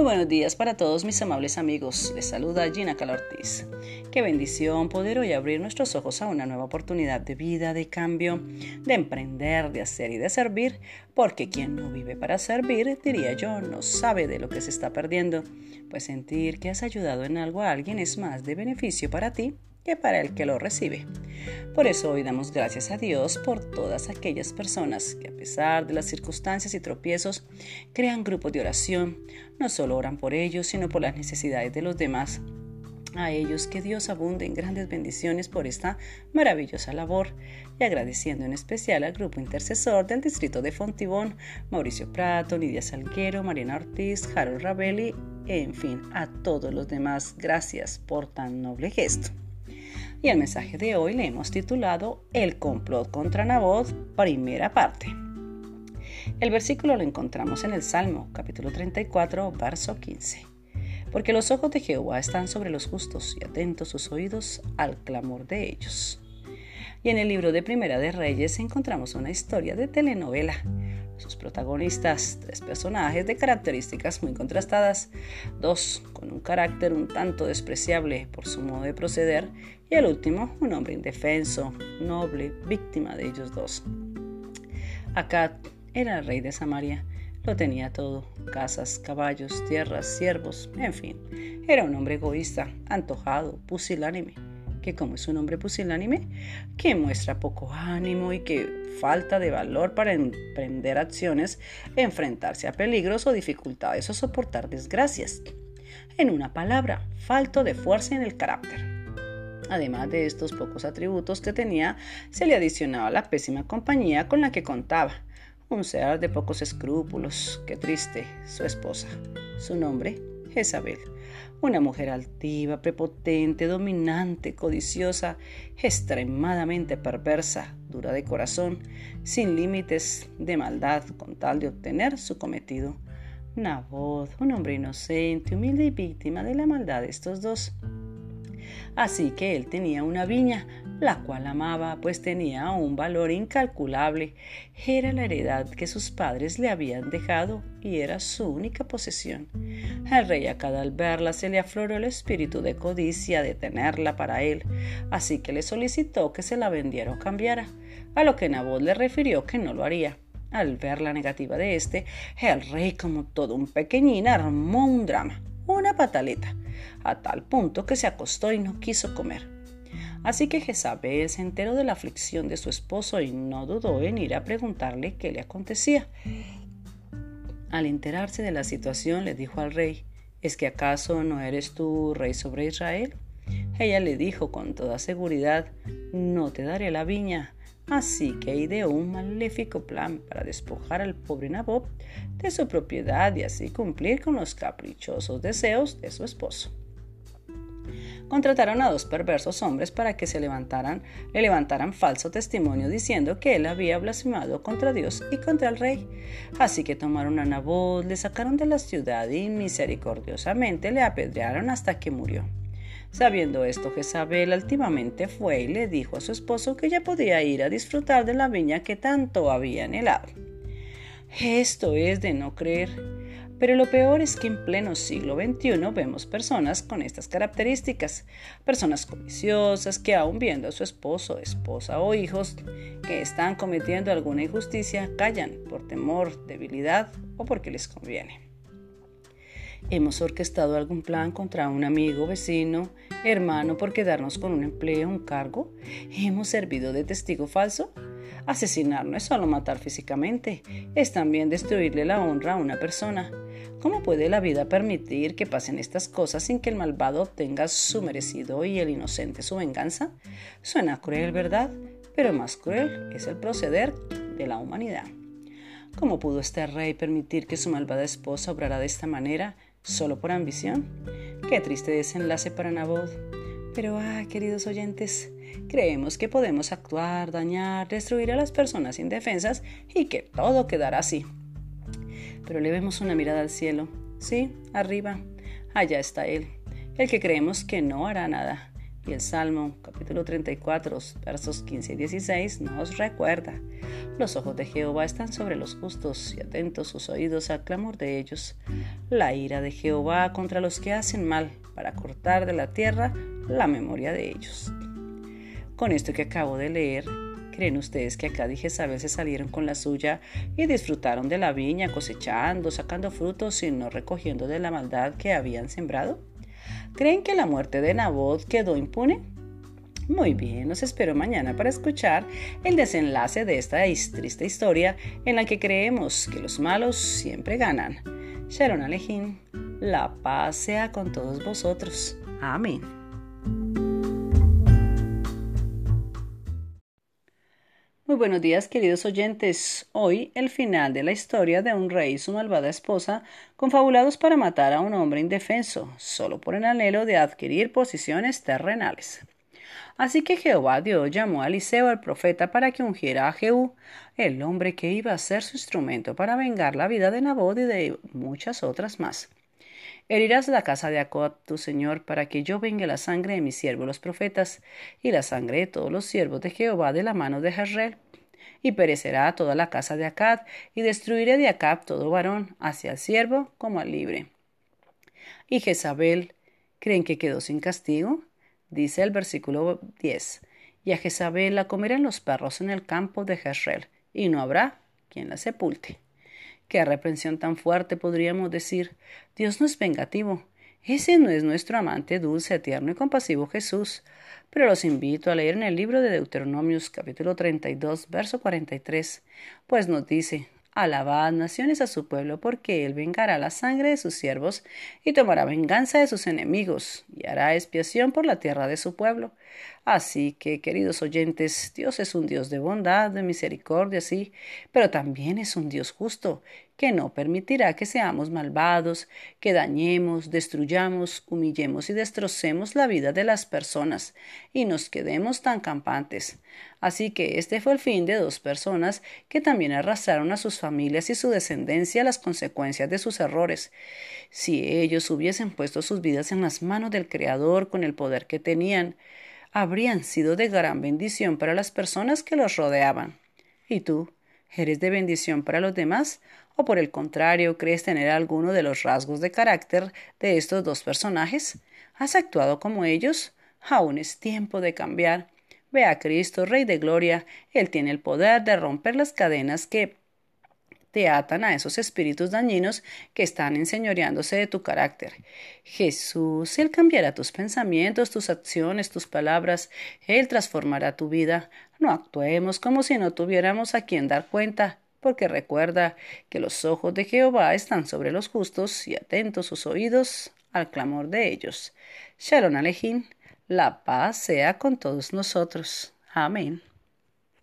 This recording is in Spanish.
Muy buenos días para todos mis amables amigos. Les saluda Gina Calortiz. Qué bendición poder hoy abrir nuestros ojos a una nueva oportunidad de vida, de cambio, de emprender, de hacer y de servir, porque quien no vive para servir, diría yo, no sabe de lo que se está perdiendo, pues sentir que has ayudado en algo a alguien es más de beneficio para ti que para el que lo recibe. Por eso hoy damos gracias a Dios por todas aquellas personas que a pesar de las circunstancias y tropiezos crean grupos de oración, no solo oran por ellos, sino por las necesidades de los demás. A ellos que Dios abunde en grandes bendiciones por esta maravillosa labor y agradeciendo en especial al grupo intercesor del distrito de Fontibón, Mauricio Prato, Lidia Salguero, Mariana Ortiz, Harold Ravelli, en fin, a todos los demás, gracias por tan noble gesto. Y el mensaje de hoy le hemos titulado El complot contra Nabot, primera parte. El versículo lo encontramos en el Salmo, capítulo 34, verso 15. Porque los ojos de Jehová están sobre los justos y atentos sus oídos al clamor de ellos. Y en el libro de Primera de Reyes encontramos una historia de telenovela. Sus protagonistas, tres personajes de características muy contrastadas, dos con un carácter un tanto despreciable por su modo de proceder. Y el último un hombre indefenso, noble, víctima de ellos dos. Acá era rey de Samaria, lo tenía todo, casas, caballos, tierras, siervos, en fin, era un hombre egoísta, antojado, pusilánime que como es un hombre pusilánime, que muestra poco ánimo y que falta de valor para emprender acciones, enfrentarse a peligros o dificultades o soportar desgracias. En una palabra, falto de fuerza en el carácter. Además de estos pocos atributos que tenía, se le adicionaba la pésima compañía con la que contaba. Un ser de pocos escrúpulos, qué triste, su esposa. Su nombre, Jezabel una mujer altiva, prepotente, dominante, codiciosa, extremadamente perversa, dura de corazón, sin límites de maldad con tal de obtener su cometido. Nabot, un hombre inocente, humilde y víctima de la maldad de estos dos. Así que él tenía una viña, la cual amaba, pues tenía un valor incalculable. Era la heredad que sus padres le habían dejado y era su única posesión. Al rey Acad al verla se le afloró el espíritu de codicia de tenerla para él, así que le solicitó que se la vendiera o cambiara, a lo que Nabot le refirió que no lo haría. Al ver la negativa de éste, el rey, como todo un pequeñín, armó un drama, una pataleta, a tal punto que se acostó y no quiso comer. Así que Jezabel se enteró de la aflicción de su esposo y no dudó en ir a preguntarle qué le acontecía. Al enterarse de la situación le dijo al rey, ¿es que acaso no eres tú rey sobre Israel? Ella le dijo con toda seguridad, no te daré la viña. Así que ideó un maléfico plan para despojar al pobre Nabot de su propiedad y así cumplir con los caprichosos deseos de su esposo contrataron a dos perversos hombres para que se levantaran, le levantaran falso testimonio diciendo que él había blasfemado contra Dios y contra el rey. Así que tomaron a Nabot, le sacaron de la ciudad y misericordiosamente le apedrearon hasta que murió. Sabiendo esto, Jezabel altivamente fue y le dijo a su esposo que ya podía ir a disfrutar de la viña que tanto había anhelado. Esto es de no creer. Pero lo peor es que en pleno siglo XXI vemos personas con estas características, personas codiciosas que aun viendo a su esposo, esposa o hijos que están cometiendo alguna injusticia, callan por temor, debilidad o porque les conviene. Hemos orquestado algún plan contra un amigo, vecino, hermano por quedarnos con un empleo, un cargo. Hemos servido de testigo falso Asesinar no es solo matar físicamente, es también destruirle la honra a una persona. ¿Cómo puede la vida permitir que pasen estas cosas sin que el malvado obtenga su merecido y el inocente su venganza? Suena cruel, ¿verdad? Pero más cruel es el proceder de la humanidad. ¿Cómo pudo este rey permitir que su malvada esposa obrara de esta manera solo por ambición? Qué triste desenlace para Nabot. Pero, ah, queridos oyentes, creemos que podemos actuar, dañar, destruir a las personas indefensas y que todo quedará así. Pero le vemos una mirada al cielo. Sí, arriba. Allá está Él, el que creemos que no hará nada. Y el Salmo capítulo 34 versos 15 y 16 nos recuerda, los ojos de Jehová están sobre los justos y atentos sus oídos al clamor de ellos. La ira de Jehová contra los que hacen mal, para cortar de la tierra la memoria de ellos. Con esto que acabo de leer, ¿creen ustedes que acá dije Jezabel se salieron con la suya y disfrutaron de la viña, cosechando, sacando frutos y no recogiendo de la maldad que habían sembrado? ¿Creen que la muerte de Nabot quedó impune? Muy bien, los espero mañana para escuchar el desenlace de esta triste historia en la que creemos que los malos siempre ganan. Sharon Alejín, la paz sea con todos vosotros. Amén. Buenos días queridos oyentes. Hoy el final de la historia de un rey y su malvada esposa confabulados para matar a un hombre indefenso, solo por el anhelo de adquirir posiciones terrenales. Así que Jehová Dios llamó a Eliseo al profeta para que ungiera a Jehú, el hombre que iba a ser su instrumento para vengar la vida de Nabot y de muchas otras más. Herirás la casa de Acoab, tu señor, para que yo venga la sangre de mis siervos los profetas, y la sangre de todos los siervos de Jehová de la mano de Jezreel. Y perecerá toda la casa de Acab, y destruiré de Acab todo varón, hacia el siervo como al libre. Y Jezabel, ¿creen que quedó sin castigo? Dice el versículo 10, y a Jezabel la comerán los perros en el campo de Jezreel, y no habrá quien la sepulte. Qué reprensión tan fuerte podríamos decir. Dios no es vengativo. Ese no es nuestro amante dulce, tierno y compasivo Jesús. Pero los invito a leer en el libro de Deuteronomios capítulo 32, verso 43, pues nos dice, Alabad naciones a su pueblo, porque él vengará la sangre de sus siervos y tomará venganza de sus enemigos y hará expiación por la tierra de su pueblo. Así que, queridos oyentes, Dios es un Dios de bondad, de misericordia, sí, pero también es un Dios justo, que no permitirá que seamos malvados, que dañemos, destruyamos, humillemos y destrocemos la vida de las personas y nos quedemos tan campantes. Así que este fue el fin de dos personas que también arrastraron a sus familias y su descendencia las consecuencias de sus errores. Si ellos hubiesen puesto sus vidas en las manos del Creador con el poder que tenían, habrían sido de gran bendición para las personas que los rodeaban. ¿Y tú? ¿Eres de bendición para los demás? ¿O por el contrario, crees tener alguno de los rasgos de carácter de estos dos personajes? ¿Has actuado como ellos? Aún es tiempo de cambiar. Ve a Cristo, Rey de Gloria. Él tiene el poder de romper las cadenas que te atan a esos espíritus dañinos que están enseñoreándose de tu carácter. Jesús, Él cambiará tus pensamientos, tus acciones, tus palabras, Él transformará tu vida. No actuemos como si no tuviéramos a quien dar cuenta, porque recuerda que los ojos de Jehová están sobre los justos y atentos sus oídos al clamor de ellos. Sharon Alejín, la paz sea con todos nosotros. Amén.